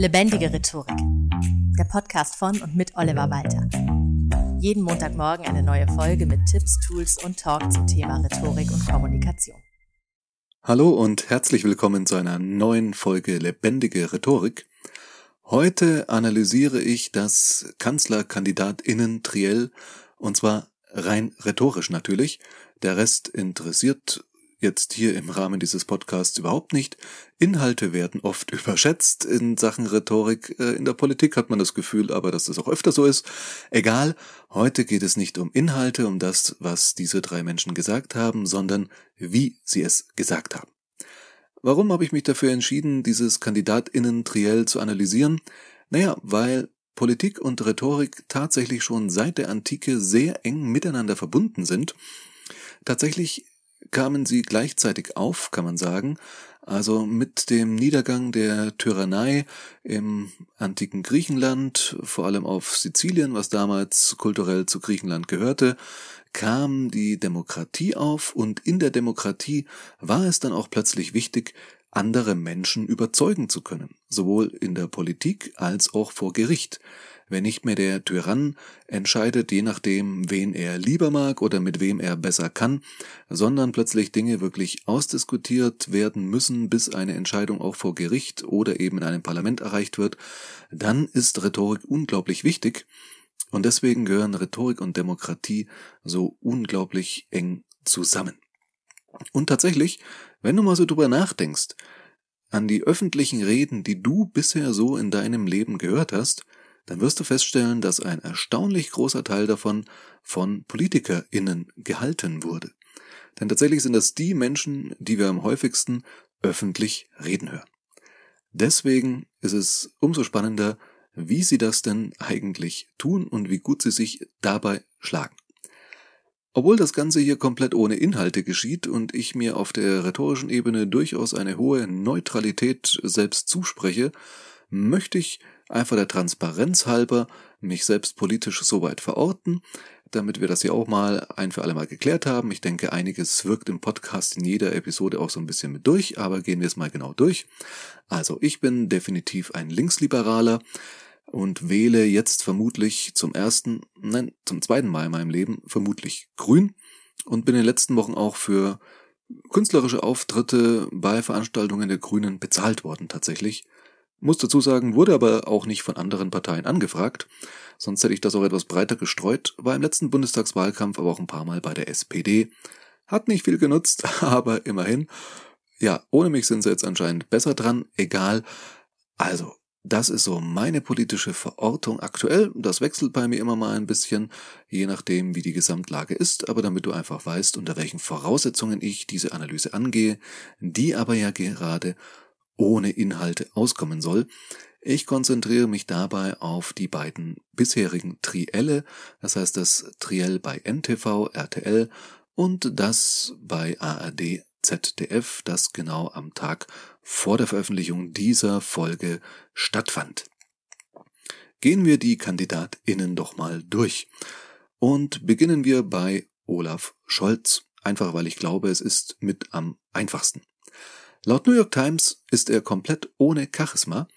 Lebendige Rhetorik. Der Podcast von und mit Oliver Walter. Jeden Montagmorgen eine neue Folge mit Tipps, Tools und Talk zum Thema Rhetorik und Kommunikation. Hallo und herzlich willkommen zu einer neuen Folge Lebendige Rhetorik. Heute analysiere ich das Kanzlerkandidatinnen Triell und zwar rein rhetorisch natürlich. Der Rest interessiert jetzt hier im Rahmen dieses Podcasts überhaupt nicht. Inhalte werden oft überschätzt in Sachen Rhetorik. Äh, in der Politik hat man das Gefühl, aber dass das auch öfter so ist. Egal, heute geht es nicht um Inhalte, um das, was diese drei Menschen gesagt haben, sondern wie sie es gesagt haben. Warum habe ich mich dafür entschieden, dieses Kandidatinnen-Triell zu analysieren? Naja, weil Politik und Rhetorik tatsächlich schon seit der Antike sehr eng miteinander verbunden sind. Tatsächlich kamen sie gleichzeitig auf, kann man sagen. Also mit dem Niedergang der Tyrannei im antiken Griechenland, vor allem auf Sizilien, was damals kulturell zu Griechenland gehörte, kam die Demokratie auf und in der Demokratie war es dann auch plötzlich wichtig, andere Menschen überzeugen zu können, sowohl in der Politik als auch vor Gericht wenn nicht mehr der Tyrann entscheidet, je nachdem, wen er lieber mag oder mit wem er besser kann, sondern plötzlich Dinge wirklich ausdiskutiert werden müssen, bis eine Entscheidung auch vor Gericht oder eben in einem Parlament erreicht wird, dann ist Rhetorik unglaublich wichtig und deswegen gehören Rhetorik und Demokratie so unglaublich eng zusammen. Und tatsächlich, wenn du mal so drüber nachdenkst, an die öffentlichen Reden, die du bisher so in deinem Leben gehört hast, dann wirst du feststellen, dass ein erstaunlich großer Teil davon von PolitikerInnen gehalten wurde. Denn tatsächlich sind das die Menschen, die wir am häufigsten öffentlich reden hören. Deswegen ist es umso spannender, wie sie das denn eigentlich tun und wie gut sie sich dabei schlagen. Obwohl das Ganze hier komplett ohne Inhalte geschieht und ich mir auf der rhetorischen Ebene durchaus eine hohe Neutralität selbst zuspreche, möchte ich einfach der Transparenz halber mich selbst politisch so weit verorten, damit wir das hier auch mal ein für alle Mal geklärt haben. Ich denke, einiges wirkt im Podcast in jeder Episode auch so ein bisschen mit durch, aber gehen wir es mal genau durch. Also, ich bin definitiv ein Linksliberaler und wähle jetzt vermutlich zum ersten, nein, zum zweiten Mal in meinem Leben vermutlich grün und bin in den letzten Wochen auch für künstlerische Auftritte bei Veranstaltungen der Grünen bezahlt worden tatsächlich. Muss dazu sagen, wurde aber auch nicht von anderen Parteien angefragt, sonst hätte ich das auch etwas breiter gestreut, war im letzten Bundestagswahlkampf aber auch ein paar Mal bei der SPD. Hat nicht viel genutzt, aber immerhin. Ja, ohne mich sind sie jetzt anscheinend besser dran, egal. Also, das ist so meine politische Verortung aktuell. Das wechselt bei mir immer mal ein bisschen, je nachdem, wie die Gesamtlage ist, aber damit du einfach weißt, unter welchen Voraussetzungen ich diese Analyse angehe, die aber ja gerade ohne Inhalte auskommen soll. Ich konzentriere mich dabei auf die beiden bisherigen Trielle, das heißt das Triell bei NTV, RTL und das bei ARD, ZDF, das genau am Tag vor der Veröffentlichung dieser Folge stattfand. Gehen wir die KandidatInnen doch mal durch. Und beginnen wir bei Olaf Scholz, einfach weil ich glaube, es ist mit am einfachsten. Laut New York Times ist er komplett ohne Charisma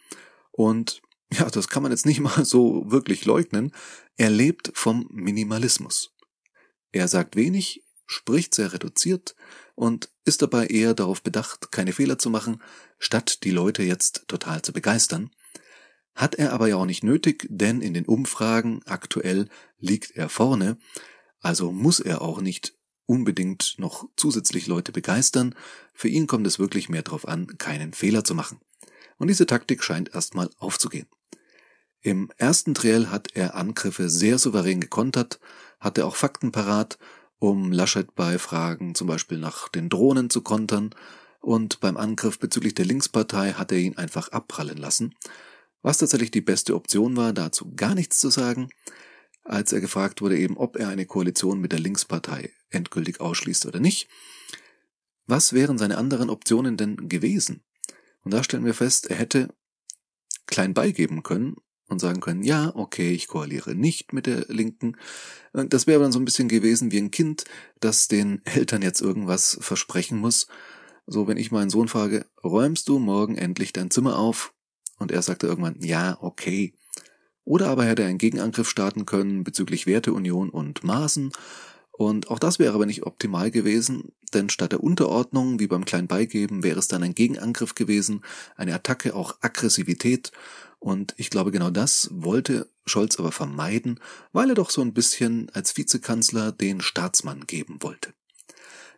und ja, das kann man jetzt nicht mal so wirklich leugnen. Er lebt vom Minimalismus. Er sagt wenig, spricht sehr reduziert und ist dabei eher darauf bedacht, keine Fehler zu machen, statt die Leute jetzt total zu begeistern. Hat er aber ja auch nicht nötig, denn in den Umfragen aktuell liegt er vorne, also muss er auch nicht unbedingt noch zusätzlich Leute begeistern. Für ihn kommt es wirklich mehr darauf an, keinen Fehler zu machen. Und diese Taktik scheint erstmal aufzugehen. Im ersten Triell hat er Angriffe sehr souverän gekontert, hatte auch Fakten parat, um Laschet bei Fragen zum Beispiel nach den Drohnen zu kontern, und beim Angriff bezüglich der Linkspartei hat er ihn einfach abprallen lassen. Was tatsächlich die beste Option war, dazu gar nichts zu sagen, als er gefragt wurde eben, ob er eine Koalition mit der Linkspartei endgültig ausschließt oder nicht. Was wären seine anderen Optionen denn gewesen? Und da stellen wir fest, er hätte klein beigeben können und sagen können, ja, okay, ich koaliere nicht mit der Linken. Das wäre dann so ein bisschen gewesen wie ein Kind, das den Eltern jetzt irgendwas versprechen muss. So, wenn ich meinen Sohn frage, räumst du morgen endlich dein Zimmer auf? und er sagte irgendwann, ja, okay. Oder aber hätte er einen Gegenangriff starten können bezüglich Werteunion und Maßen. Und auch das wäre aber nicht optimal gewesen, denn statt der Unterordnung, wie beim kleinen Beigeben, wäre es dann ein Gegenangriff gewesen, eine Attacke, auch Aggressivität. Und ich glaube, genau das wollte Scholz aber vermeiden, weil er doch so ein bisschen als Vizekanzler den Staatsmann geben wollte.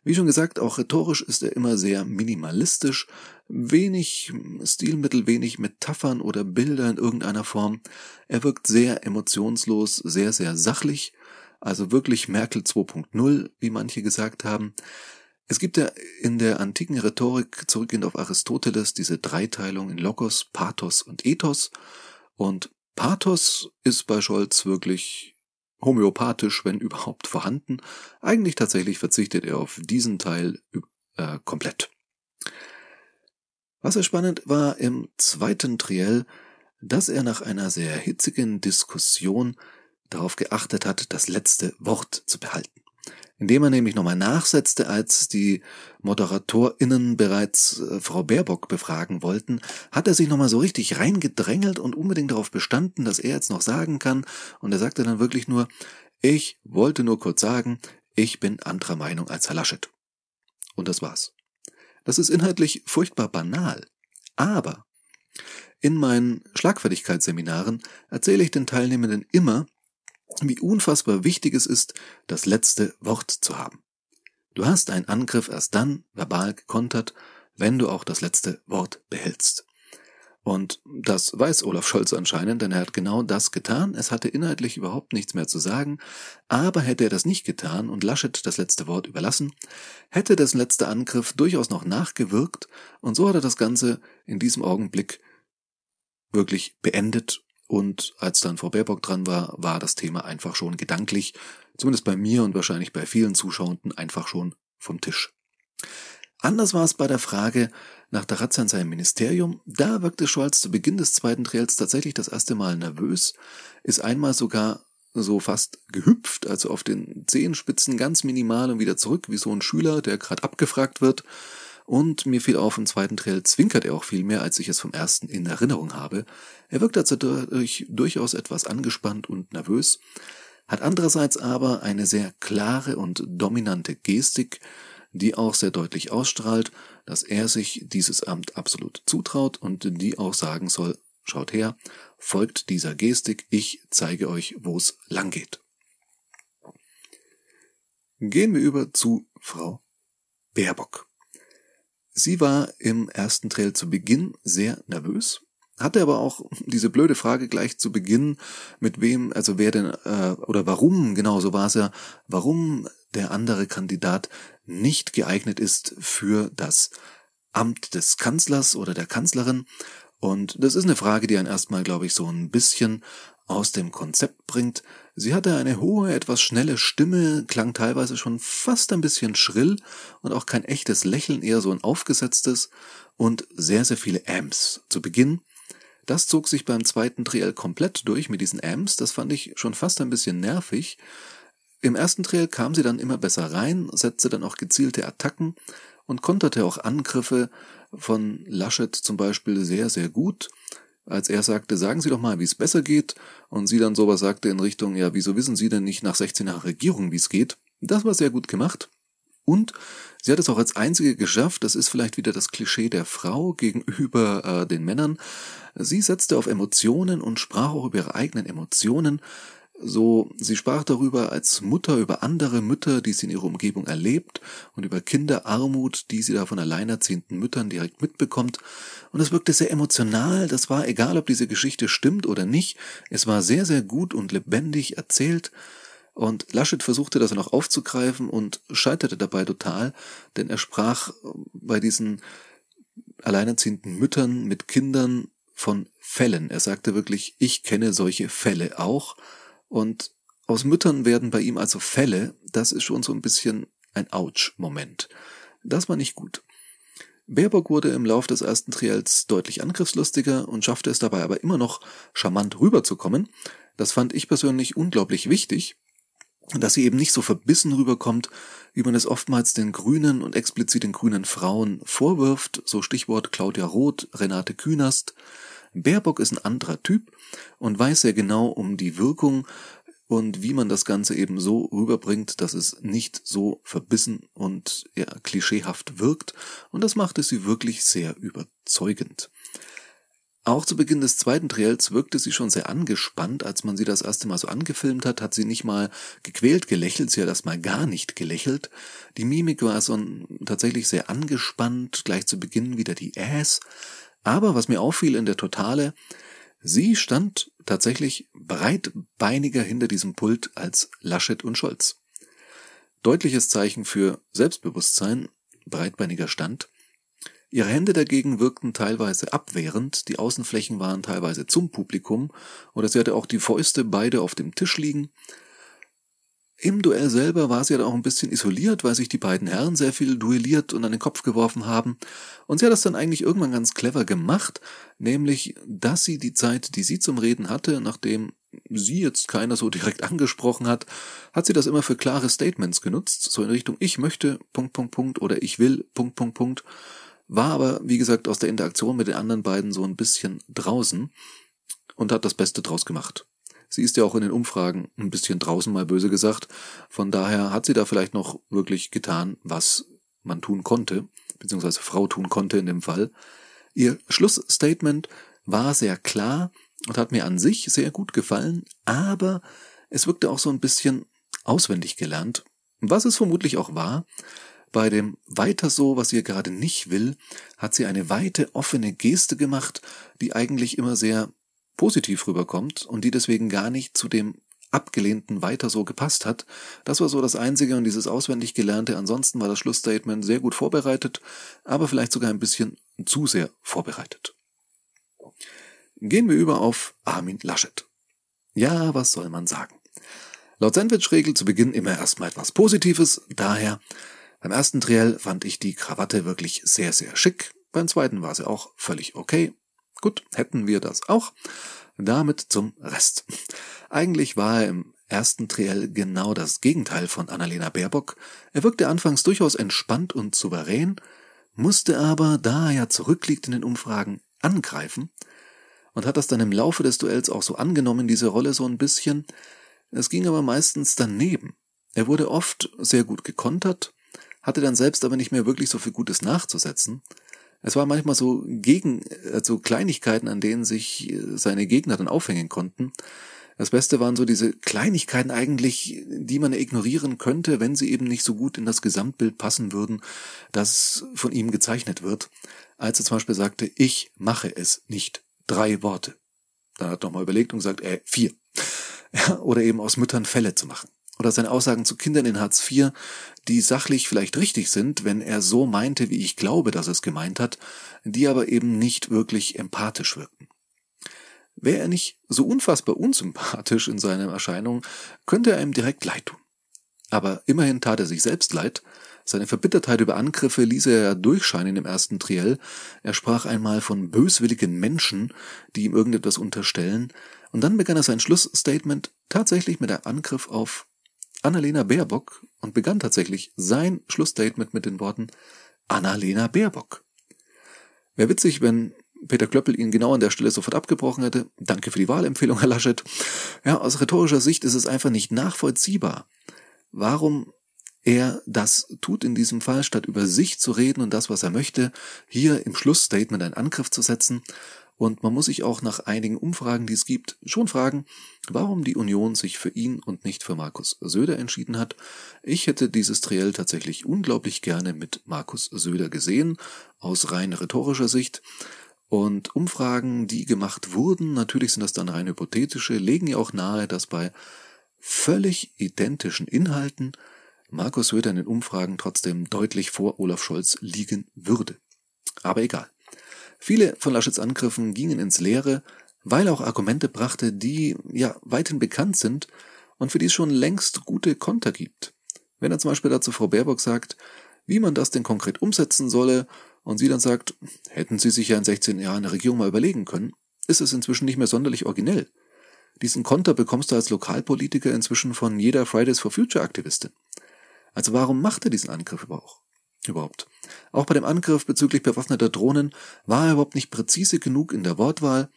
Wie schon gesagt, auch rhetorisch ist er immer sehr minimalistisch, wenig Stilmittel, wenig Metaphern oder Bilder in irgendeiner Form. Er wirkt sehr emotionslos, sehr, sehr sachlich, also wirklich Merkel 2.0, wie manche gesagt haben. Es gibt ja in der antiken Rhetorik, zurückgehend auf Aristoteles, diese Dreiteilung in Logos, Pathos und Ethos. Und Pathos ist bei Scholz wirklich homöopathisch, wenn überhaupt vorhanden. Eigentlich tatsächlich verzichtet er auf diesen Teil äh, komplett. Was sehr spannend war im zweiten Triell, dass er nach einer sehr hitzigen Diskussion darauf geachtet hat, das letzte Wort zu behalten indem er nämlich nochmal nachsetzte, als die ModeratorInnen bereits äh, Frau Baerbock befragen wollten, hat er sich nochmal so richtig reingedrängelt und unbedingt darauf bestanden, dass er jetzt noch sagen kann. Und er sagte dann wirklich nur, ich wollte nur kurz sagen, ich bin anderer Meinung als Herr Laschet. Und das war's. Das ist inhaltlich furchtbar banal. Aber in meinen Schlagfertigkeitsseminaren erzähle ich den Teilnehmenden immer, wie unfassbar wichtig es ist, das letzte Wort zu haben. Du hast einen Angriff erst dann verbal gekontert, wenn du auch das letzte Wort behältst. Und das weiß Olaf Scholz anscheinend, denn er hat genau das getan. Es hatte inhaltlich überhaupt nichts mehr zu sagen. Aber hätte er das nicht getan und Laschet das letzte Wort überlassen, hätte dessen letzter Angriff durchaus noch nachgewirkt und so hat er das Ganze in diesem Augenblick wirklich beendet und als dann Frau Baerbock dran war, war das Thema einfach schon gedanklich, zumindest bei mir und wahrscheinlich bei vielen Zuschauenden, einfach schon vom Tisch. Anders war es bei der Frage nach der Razzia in seinem Ministerium. Da wirkte Scholz zu Beginn des zweiten Triels tatsächlich das erste Mal nervös, ist einmal sogar so fast gehüpft, also auf den Zehenspitzen ganz minimal und wieder zurück, wie so ein Schüler, der gerade abgefragt wird. Und mir fiel auf, im zweiten Trail zwinkert er auch viel mehr, als ich es vom ersten in Erinnerung habe. Er wirkt also dadurch durchaus etwas angespannt und nervös, hat andererseits aber eine sehr klare und dominante Gestik, die auch sehr deutlich ausstrahlt, dass er sich dieses Amt absolut zutraut und die auch sagen soll, schaut her, folgt dieser Gestik, ich zeige euch, wo es lang geht. Gehen wir über zu Frau Baerbock. Sie war im ersten Trail zu Beginn sehr nervös, hatte aber auch diese blöde Frage gleich zu Beginn, mit wem, also wer denn, äh, oder warum, genau so war es ja, warum der andere Kandidat nicht geeignet ist für das Amt des Kanzlers oder der Kanzlerin. Und das ist eine Frage, die einen erstmal, glaube ich, so ein bisschen aus dem Konzept bringt. Sie hatte eine hohe, etwas schnelle Stimme, klang teilweise schon fast ein bisschen schrill und auch kein echtes Lächeln, eher so ein aufgesetztes und sehr, sehr viele Amps. Zu Beginn das zog sich beim zweiten Triell komplett durch mit diesen Amps, das fand ich schon fast ein bisschen nervig. Im ersten Triell kam sie dann immer besser rein, setzte dann auch gezielte Attacken und konterte auch Angriffe von Laschet zum Beispiel sehr, sehr gut als er sagte, sagen Sie doch mal, wie es besser geht, und sie dann sowas sagte in Richtung, ja, wieso wissen Sie denn nicht nach 16 Jahren Regierung, wie es geht? Das war sehr gut gemacht. Und sie hat es auch als einzige geschafft, das ist vielleicht wieder das Klischee der Frau gegenüber äh, den Männern. Sie setzte auf Emotionen und sprach auch über ihre eigenen Emotionen, so, sie sprach darüber als Mutter über andere Mütter, die sie in ihrer Umgebung erlebt und über Kinderarmut, die sie da von alleinerziehenden Müttern direkt mitbekommt. Und es wirkte sehr emotional. Das war egal, ob diese Geschichte stimmt oder nicht. Es war sehr, sehr gut und lebendig erzählt. Und Laschet versuchte das noch aufzugreifen und scheiterte dabei total, denn er sprach bei diesen alleinerziehenden Müttern mit Kindern von Fällen. Er sagte wirklich, ich kenne solche Fälle auch und aus Müttern werden bei ihm also Fälle, das ist schon so ein bisschen ein Ouch-Moment. Das war nicht gut. Baerbock wurde im Lauf des ersten Triels deutlich angriffslustiger und schaffte es dabei aber immer noch charmant rüberzukommen. Das fand ich persönlich unglaublich wichtig, dass sie eben nicht so verbissen rüberkommt, wie man es oftmals den Grünen und explizit den grünen Frauen vorwirft, so Stichwort Claudia Roth, Renate Künast, Baerbock ist ein anderer Typ und weiß sehr genau um die Wirkung und wie man das Ganze eben so rüberbringt, dass es nicht so verbissen und ja, klischeehaft wirkt. Und das machte sie wirklich sehr überzeugend. Auch zu Beginn des zweiten Triels wirkte sie schon sehr angespannt. Als man sie das erste Mal so angefilmt hat, hat sie nicht mal gequält gelächelt, sie hat erstmal gar nicht gelächelt. Die Mimik war so tatsächlich sehr angespannt, gleich zu Beginn wieder die Ass. Aber was mir auffiel in der Totale, sie stand tatsächlich breitbeiniger hinter diesem Pult als Laschet und Scholz. Deutliches Zeichen für Selbstbewusstsein, breitbeiniger Stand. Ihre Hände dagegen wirkten teilweise abwehrend, die Außenflächen waren teilweise zum Publikum, oder sie hatte auch die Fäuste beide auf dem Tisch liegen. Im Duell selber war sie dann auch ein bisschen isoliert, weil sich die beiden Herren sehr viel duelliert und an den Kopf geworfen haben. Und sie hat das dann eigentlich irgendwann ganz clever gemacht, nämlich, dass sie die Zeit, die sie zum Reden hatte, nachdem sie jetzt keiner so direkt angesprochen hat, hat sie das immer für klare Statements genutzt, so in Richtung ich möchte, Punkt, Punkt, Punkt, oder ich will, Punkt, Punkt, Punkt war aber, wie gesagt, aus der Interaktion mit den anderen beiden so ein bisschen draußen und hat das Beste draus gemacht. Sie ist ja auch in den Umfragen ein bisschen draußen, mal böse gesagt. Von daher hat sie da vielleicht noch wirklich getan, was man tun konnte, beziehungsweise Frau tun konnte in dem Fall. Ihr Schlussstatement war sehr klar und hat mir an sich sehr gut gefallen, aber es wirkte auch so ein bisschen auswendig gelernt, was es vermutlich auch war, bei dem Weiter so, was sie gerade nicht will, hat sie eine weite, offene Geste gemacht, die eigentlich immer sehr positiv rüberkommt und die deswegen gar nicht zu dem abgelehnten Weiter so gepasst hat. Das war so das Einzige und dieses auswendig gelernte. Ansonsten war das Schlussstatement sehr gut vorbereitet, aber vielleicht sogar ein bisschen zu sehr vorbereitet. Gehen wir über auf Armin Laschet. Ja, was soll man sagen? Laut Sandwich-Regel zu Beginn immer erstmal etwas Positives, daher beim ersten Triell fand ich die Krawatte wirklich sehr, sehr schick. Beim zweiten war sie auch völlig okay. Gut, hätten wir das auch. Damit zum Rest. Eigentlich war er im ersten Triell genau das Gegenteil von Annalena Baerbock. Er wirkte anfangs durchaus entspannt und souverän, musste aber, da er ja zurückliegt in den Umfragen, angreifen und hat das dann im Laufe des Duells auch so angenommen, diese Rolle so ein bisschen. Es ging aber meistens daneben. Er wurde oft sehr gut gekontert, hatte dann selbst aber nicht mehr wirklich so viel Gutes nachzusetzen. Es war manchmal so gegen, also Kleinigkeiten, an denen sich äh, seine Gegner dann aufhängen konnten. Das Beste waren so diese Kleinigkeiten eigentlich, die man ignorieren könnte, wenn sie eben nicht so gut in das Gesamtbild passen würden, das von ihm gezeichnet wird. Als er zum Beispiel sagte, ich mache es nicht. Drei Worte. Dann hat er nochmal überlegt und gesagt, äh, vier. Ja, oder eben aus Müttern Fälle zu machen oder seine Aussagen zu Kindern in Hartz IV, die sachlich vielleicht richtig sind, wenn er so meinte, wie ich glaube, dass er es gemeint hat, die aber eben nicht wirklich empathisch wirkten. Wäre er nicht so unfassbar unsympathisch in seiner Erscheinung, könnte er ihm direkt leid tun. Aber immerhin tat er sich selbst leid. Seine Verbittertheit über Angriffe ließ er ja durchscheinen im ersten Triell. Er sprach einmal von böswilligen Menschen, die ihm irgendetwas unterstellen. Und dann begann er sein Schlussstatement tatsächlich mit einem Angriff auf Annalena Baerbock und begann tatsächlich sein Schlussstatement mit den Worten Annalena Baerbock. Wäre witzig, wenn Peter Klöppel ihn genau an der Stelle sofort abgebrochen hätte. Danke für die Wahlempfehlung, Herr Laschet. Ja, aus rhetorischer Sicht ist es einfach nicht nachvollziehbar, warum er das tut in diesem Fall, statt über sich zu reden und das, was er möchte, hier im Schlussstatement einen Angriff zu setzen und man muss sich auch nach einigen Umfragen, die es gibt, schon fragen, warum die Union sich für ihn und nicht für Markus Söder entschieden hat. Ich hätte dieses Triell tatsächlich unglaublich gerne mit Markus Söder gesehen, aus rein rhetorischer Sicht. Und Umfragen, die gemacht wurden, natürlich sind das dann rein hypothetische, legen ja auch nahe, dass bei völlig identischen Inhalten Markus Söder in den Umfragen trotzdem deutlich vor Olaf Scholz liegen würde. Aber egal. Viele von Laschets Angriffen gingen ins Leere, weil er auch Argumente brachte, die ja weithin bekannt sind und für die es schon längst gute Konter gibt. Wenn er zum Beispiel dazu Frau Baerbock sagt, wie man das denn konkret umsetzen solle, und sie dann sagt, hätten Sie sich ja in 16 Jahren eine Regierung mal überlegen können, ist es inzwischen nicht mehr sonderlich originell. Diesen Konter bekommst du als Lokalpolitiker inzwischen von jeder Fridays for Future Aktivistin. Also warum macht er diesen Angriff überhaupt? Überhaupt. Auch bei dem Angriff bezüglich bewaffneter Drohnen war er überhaupt nicht präzise genug in der Wortwahl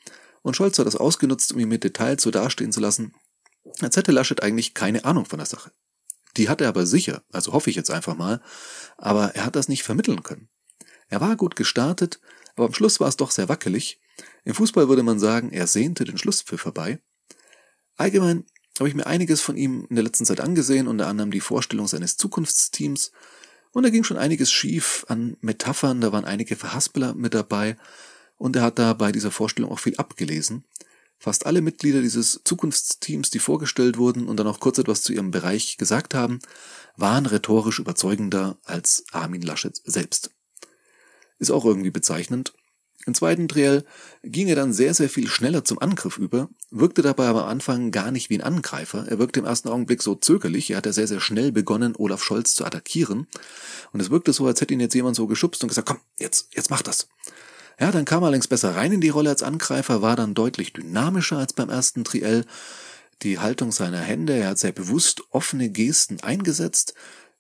und Scholz hat das ausgenutzt, um ihn mit Details so dastehen zu lassen, als hätte Laschet eigentlich keine Ahnung von der Sache. Die hat er aber sicher, also hoffe ich jetzt einfach mal, aber er hat das nicht vermitteln können. Er war gut gestartet, aber am Schluss war es doch sehr wackelig. Im Fußball würde man sagen, er sehnte den Schlusspfiff vorbei. Allgemein habe ich mir einiges von ihm in der letzten Zeit angesehen, unter anderem die Vorstellung seines Zukunftsteams. Und da ging schon einiges schief an Metaphern, da waren einige Verhaspeler mit dabei. Und er hat da bei dieser Vorstellung auch viel abgelesen. Fast alle Mitglieder dieses Zukunftsteams, die vorgestellt wurden und dann auch kurz etwas zu ihrem Bereich gesagt haben, waren rhetorisch überzeugender als Armin Laschet selbst. Ist auch irgendwie bezeichnend. Im zweiten Triell ging er dann sehr, sehr viel schneller zum Angriff über, wirkte dabei aber am Anfang gar nicht wie ein Angreifer. Er wirkte im ersten Augenblick so zögerlich. Er hatte sehr, sehr schnell begonnen, Olaf Scholz zu attackieren. Und es wirkte so, als hätte ihn jetzt jemand so geschubst und gesagt, komm, jetzt, jetzt mach das. Ja, dann kam er allerdings besser rein in die Rolle als Angreifer, war dann deutlich dynamischer als beim ersten Triell. Die Haltung seiner Hände, er hat sehr bewusst offene Gesten eingesetzt.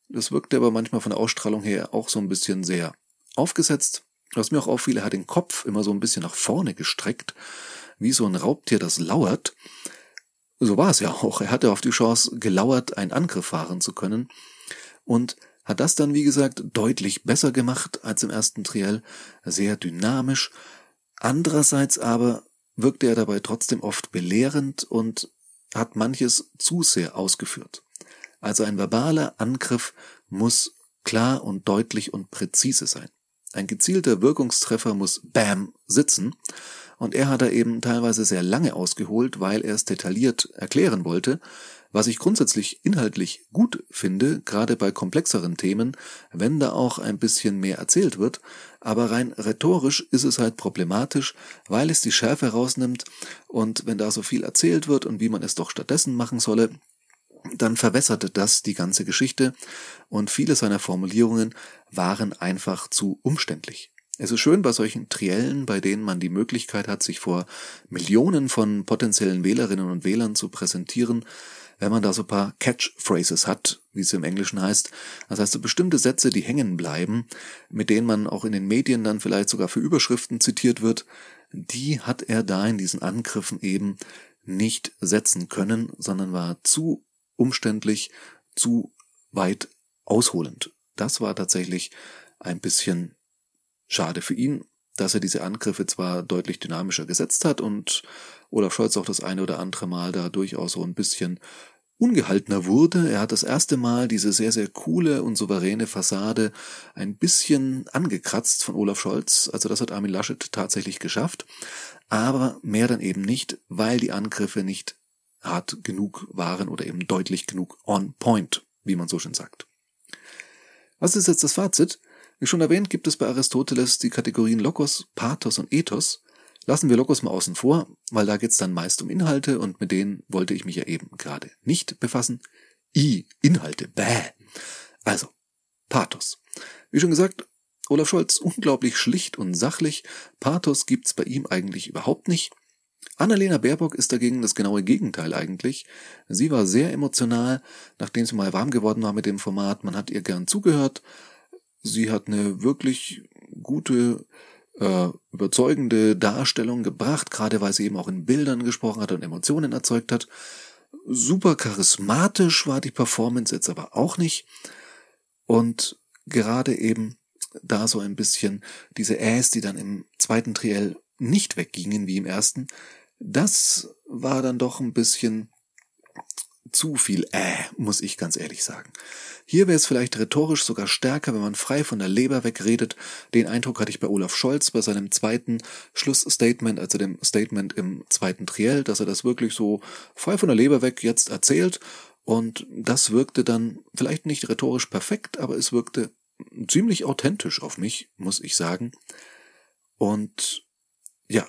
Das wirkte aber manchmal von der Ausstrahlung her auch so ein bisschen sehr aufgesetzt. Was mir auch auffiel, er hat den Kopf immer so ein bisschen nach vorne gestreckt, wie so ein Raubtier, das lauert. So war es ja auch. Er hatte auf die Chance gelauert, einen Angriff fahren zu können. Und hat das dann, wie gesagt, deutlich besser gemacht als im ersten Triell, sehr dynamisch. Andererseits aber wirkte er dabei trotzdem oft belehrend und hat manches zu sehr ausgeführt. Also ein verbaler Angriff muss klar und deutlich und präzise sein. Ein gezielter Wirkungstreffer muss BAM sitzen. Und er hat da eben teilweise sehr lange ausgeholt, weil er es detailliert erklären wollte, was ich grundsätzlich inhaltlich gut finde, gerade bei komplexeren Themen, wenn da auch ein bisschen mehr erzählt wird, aber rein rhetorisch ist es halt problematisch, weil es die Schärfe rausnimmt. Und wenn da so viel erzählt wird und wie man es doch stattdessen machen solle, dann verwässerte das die ganze Geschichte und viele seiner Formulierungen waren einfach zu umständlich. Es ist schön bei solchen Triellen, bei denen man die Möglichkeit hat, sich vor Millionen von potenziellen Wählerinnen und Wählern zu präsentieren, wenn man da so ein paar Catchphrases hat, wie es im Englischen heißt. Das heißt, so bestimmte Sätze, die hängen bleiben, mit denen man auch in den Medien dann vielleicht sogar für Überschriften zitiert wird, die hat er da in diesen Angriffen eben nicht setzen können, sondern war zu umständlich, zu weit ausholend. Das war tatsächlich ein bisschen schade für ihn, dass er diese Angriffe zwar deutlich dynamischer gesetzt hat und Olaf Scholz auch das eine oder andere Mal da durchaus so ein bisschen ungehaltener wurde. Er hat das erste Mal diese sehr, sehr coole und souveräne Fassade ein bisschen angekratzt von Olaf Scholz. Also das hat Armin Laschet tatsächlich geschafft. Aber mehr dann eben nicht, weil die Angriffe nicht hart genug waren oder eben deutlich genug on point, wie man so schön sagt. Was ist jetzt das Fazit? Wie schon erwähnt, gibt es bei Aristoteles die Kategorien Logos, Pathos und Ethos. Lassen wir Logos mal außen vor, weil da geht's dann meist um Inhalte und mit denen wollte ich mich ja eben gerade nicht befassen. I, Inhalte, bäh. Also, Pathos. Wie schon gesagt, Olaf Scholz unglaublich schlicht und sachlich. Pathos gibt's bei ihm eigentlich überhaupt nicht. Annalena Baerbock ist dagegen das genaue Gegenteil eigentlich. Sie war sehr emotional, nachdem sie mal warm geworden war mit dem Format. Man hat ihr gern zugehört. Sie hat eine wirklich gute, äh, überzeugende Darstellung gebracht, gerade weil sie eben auch in Bildern gesprochen hat und Emotionen erzeugt hat. Super charismatisch war die Performance jetzt aber auch nicht. Und gerade eben da so ein bisschen diese Äs, die dann im zweiten Triell nicht weggingen wie im ersten, das war dann doch ein bisschen zu viel äh, muss ich ganz ehrlich sagen. Hier wäre es vielleicht rhetorisch sogar stärker, wenn man frei von der Leber wegredet. Den Eindruck hatte ich bei Olaf Scholz bei seinem zweiten Schlussstatement, also dem Statement im zweiten Triell, dass er das wirklich so frei von der Leber weg jetzt erzählt. Und das wirkte dann vielleicht nicht rhetorisch perfekt, aber es wirkte ziemlich authentisch auf mich, muss ich sagen. Und ja,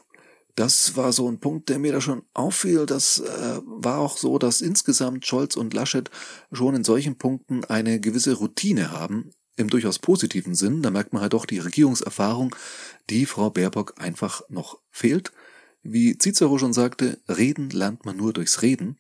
das war so ein Punkt, der mir da schon auffiel. Das äh, war auch so, dass insgesamt Scholz und Laschet schon in solchen Punkten eine gewisse Routine haben, im durchaus positiven Sinn. Da merkt man halt doch die Regierungserfahrung, die Frau Baerbock einfach noch fehlt. Wie Cicero schon sagte, reden lernt man nur durchs Reden.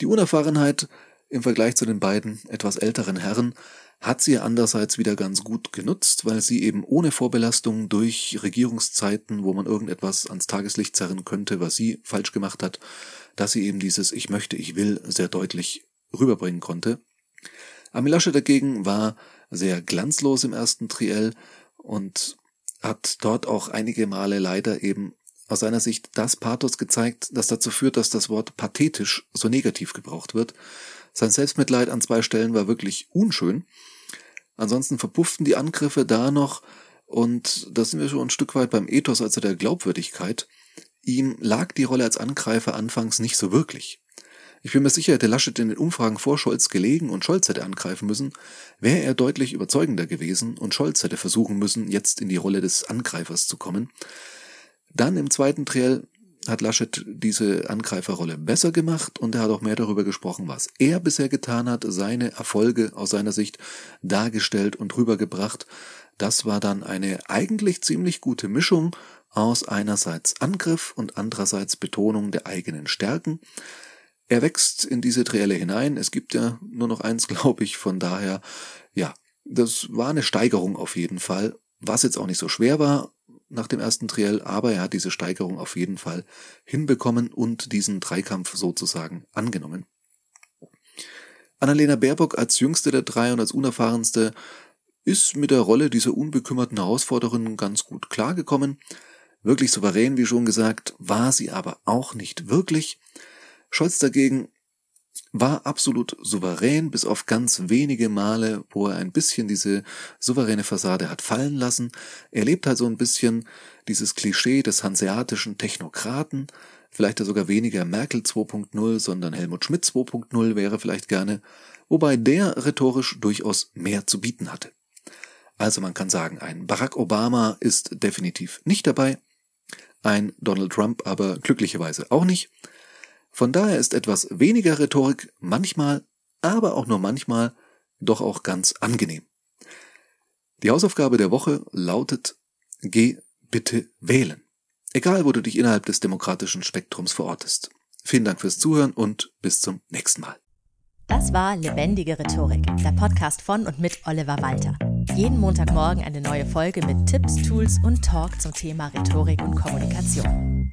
Die Unerfahrenheit Im Vergleich zu den beiden etwas älteren Herren hat sie andererseits wieder ganz gut genutzt, weil sie eben ohne Vorbelastung durch Regierungszeiten, wo man irgendetwas ans Tageslicht zerren könnte, was sie falsch gemacht hat, dass sie eben dieses Ich möchte, ich will sehr deutlich rüberbringen konnte. Armin Laschet dagegen war sehr glanzlos im ersten Triell und hat dort auch einige Male leider eben aus seiner Sicht das Pathos gezeigt, das dazu führt, dass das Wort pathetisch so negativ gebraucht wird. Sein Selbstmitleid an zwei Stellen war wirklich unschön. Ansonsten verpufften die Angriffe da noch und da sind wir schon ein Stück weit beim Ethos, also der Glaubwürdigkeit. Ihm lag die Rolle als Angreifer anfangs nicht so wirklich. Ich bin mir sicher, hätte Laschet in den Umfragen vor Scholz gelegen und Scholz hätte angreifen müssen, wäre er deutlich überzeugender gewesen und Scholz hätte versuchen müssen, jetzt in die Rolle des Angreifers zu kommen. Dann im zweiten Triell hat Laschet diese Angreiferrolle besser gemacht und er hat auch mehr darüber gesprochen, was er bisher getan hat, seine Erfolge aus seiner Sicht dargestellt und rübergebracht. Das war dann eine eigentlich ziemlich gute Mischung aus einerseits Angriff und andererseits Betonung der eigenen Stärken. Er wächst in diese Trielle hinein. Es gibt ja nur noch eins, glaube ich. Von daher, ja, das war eine Steigerung auf jeden Fall. Was jetzt auch nicht so schwer war nach dem ersten Triell, aber er hat diese Steigerung auf jeden Fall hinbekommen und diesen Dreikampf sozusagen angenommen. Annalena Baerbock als jüngste der drei und als unerfahrenste ist mit der Rolle dieser unbekümmerten Herausforderin ganz gut klargekommen. Wirklich souverän, wie schon gesagt, war sie aber auch nicht wirklich. Scholz dagegen war absolut souverän, bis auf ganz wenige Male, wo er ein bisschen diese souveräne Fassade hat fallen lassen. Er lebt halt so ein bisschen dieses Klischee des hanseatischen Technokraten, vielleicht ja sogar weniger Merkel 2.0, sondern Helmut Schmidt 2.0 wäre vielleicht gerne, wobei der rhetorisch durchaus mehr zu bieten hatte. Also man kann sagen, ein Barack Obama ist definitiv nicht dabei, ein Donald Trump aber glücklicherweise auch nicht. Von daher ist etwas weniger Rhetorik manchmal, aber auch nur manchmal, doch auch ganz angenehm. Die Hausaufgabe der Woche lautet, geh bitte wählen. Egal, wo du dich innerhalb des demokratischen Spektrums verortest. Vielen Dank fürs Zuhören und bis zum nächsten Mal. Das war Lebendige Rhetorik, der Podcast von und mit Oliver Walter. Jeden Montagmorgen eine neue Folge mit Tipps, Tools und Talk zum Thema Rhetorik und Kommunikation.